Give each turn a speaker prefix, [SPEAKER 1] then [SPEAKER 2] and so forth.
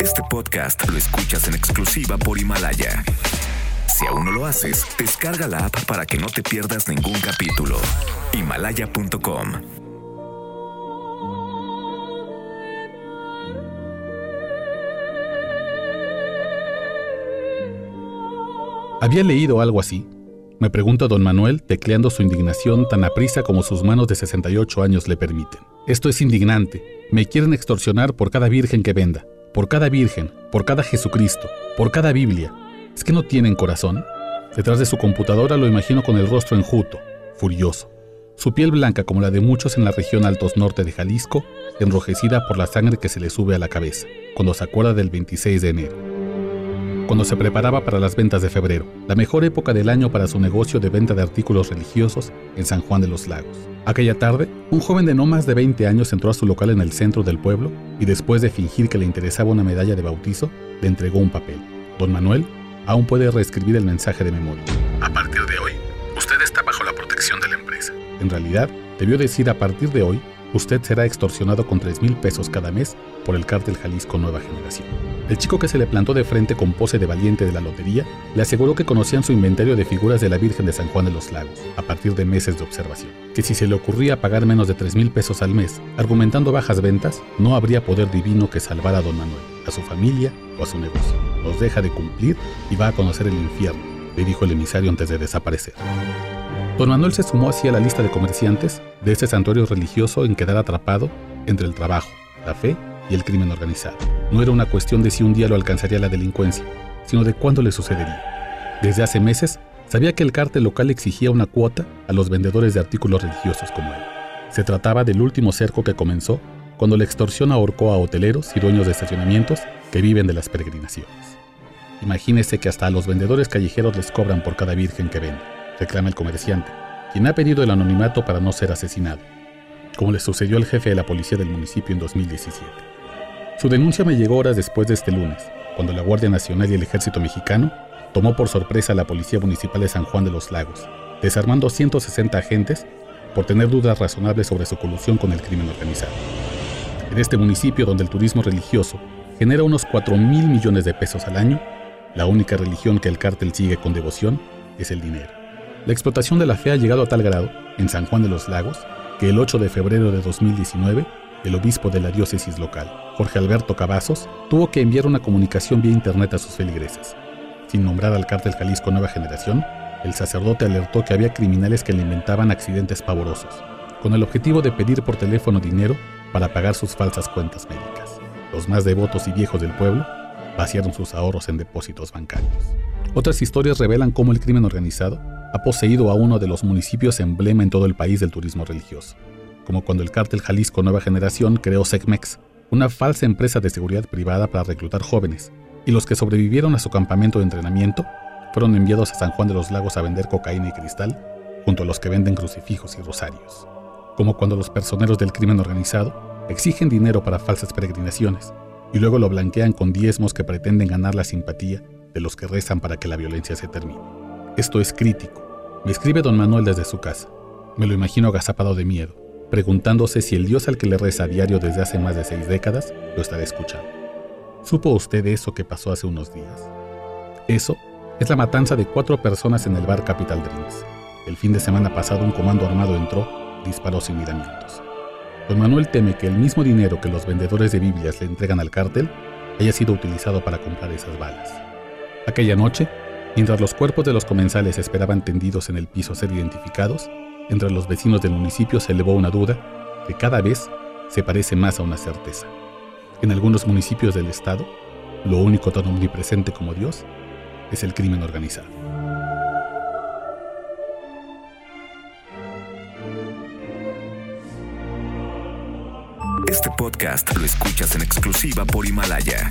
[SPEAKER 1] Este podcast lo escuchas en exclusiva por Himalaya. Si aún no lo haces, descarga la app para que no te pierdas ningún capítulo. Himalaya.com
[SPEAKER 2] Había leído algo así. Me pregunta don Manuel, tecleando su indignación tan aprisa como sus manos de 68 años le permiten. Esto es indignante. Me quieren extorsionar por cada virgen que venda, por cada virgen, por cada Jesucristo, por cada Biblia. ¿Es que no tienen corazón? Detrás de su computadora lo imagino con el rostro enjuto, furioso. Su piel blanca como la de muchos en la región altos norte de Jalisco, enrojecida por la sangre que se le sube a la cabeza, cuando se acuerda del 26 de enero cuando se preparaba para las ventas de febrero, la mejor época del año para su negocio de venta de artículos religiosos en San Juan de los Lagos. Aquella tarde, un joven de no más de 20 años entró a su local en el centro del pueblo y después de fingir que le interesaba una medalla de bautizo, le entregó un papel. Don Manuel aún puede reescribir el mensaje de memoria.
[SPEAKER 3] A partir de hoy, usted está bajo la protección de la empresa.
[SPEAKER 2] En realidad, debió decir a partir de hoy, usted será extorsionado con 3 mil pesos cada mes por el cártel Jalisco Nueva Generación. El chico que se le plantó de frente con pose de valiente de la lotería le aseguró que conocían su inventario de figuras de la Virgen de San Juan de los Lagos, a partir de meses de observación. Que si se le ocurría pagar menos de 3 mil pesos al mes, argumentando bajas ventas, no habría poder divino que salvara a don Manuel, a su familia o a su negocio. Los deja de cumplir y va a conocer el infierno, le dijo el emisario antes de desaparecer. Don Manuel se sumó así a la lista de comerciantes de este santuario religioso en quedar atrapado entre el trabajo, la fe y el crimen organizado. No era una cuestión de si un día lo alcanzaría la delincuencia, sino de cuándo le sucedería. Desde hace meses, sabía que el cártel local exigía una cuota a los vendedores de artículos religiosos como él. Se trataba del último cerco que comenzó cuando la extorsión ahorcó a hoteleros y dueños de estacionamientos que viven de las peregrinaciones. Imagínese que hasta a los vendedores callejeros les cobran por cada virgen que vende, reclama el comerciante, quien ha pedido el anonimato para no ser asesinado, como le sucedió al jefe de la policía del municipio en 2017. Su denuncia me llegó horas después de este lunes, cuando la Guardia Nacional y el Ejército Mexicano tomó por sorpresa a la Policía Municipal de San Juan de los Lagos, desarmando 160 agentes por tener dudas razonables sobre su colusión con el crimen organizado. En este municipio donde el turismo religioso genera unos 4 mil millones de pesos al año, la única religión que el cártel sigue con devoción es el dinero. La explotación de la fe ha llegado a tal grado, en San Juan de los Lagos, que el 8 de febrero de 2019 el obispo de la diócesis local, Jorge Alberto Cavazos, tuvo que enviar una comunicación vía internet a sus feligreses. Sin nombrar al cártel Jalisco Nueva Generación, el sacerdote alertó que había criminales que le inventaban accidentes pavorosos, con el objetivo de pedir por teléfono dinero para pagar sus falsas cuentas médicas. Los más devotos y viejos del pueblo vaciaron sus ahorros en depósitos bancarios. Otras historias revelan cómo el crimen organizado ha poseído a uno de los municipios emblema en todo el país del turismo religioso como cuando el cártel Jalisco Nueva Generación creó SECMEX, una falsa empresa de seguridad privada para reclutar jóvenes, y los que sobrevivieron a su campamento de entrenamiento fueron enviados a San Juan de los Lagos a vender cocaína y cristal, junto a los que venden crucifijos y rosarios. Como cuando los personeros del crimen organizado exigen dinero para falsas peregrinaciones y luego lo blanquean con diezmos que pretenden ganar la simpatía de los que rezan para que la violencia se termine. Esto es crítico. Me escribe don Manuel desde su casa. Me lo imagino agazapado de miedo preguntándose si el Dios al que le reza a diario desde hace más de seis décadas lo estará escuchando. ¿Supo usted eso que pasó hace unos días? Eso es la matanza de cuatro personas en el bar Capital Dreams. El fin de semana pasado un comando armado entró, disparó sin miramientos. Don Manuel teme que el mismo dinero que los vendedores de Biblias le entregan al cártel haya sido utilizado para comprar esas balas. Aquella noche, mientras los cuerpos de los comensales esperaban tendidos en el piso ser identificados, entre los vecinos del municipio se elevó una duda que cada vez se parece más a una certeza. En algunos municipios del estado, lo único tan omnipresente como Dios es el crimen organizado.
[SPEAKER 1] Este podcast lo escuchas en exclusiva por Himalaya.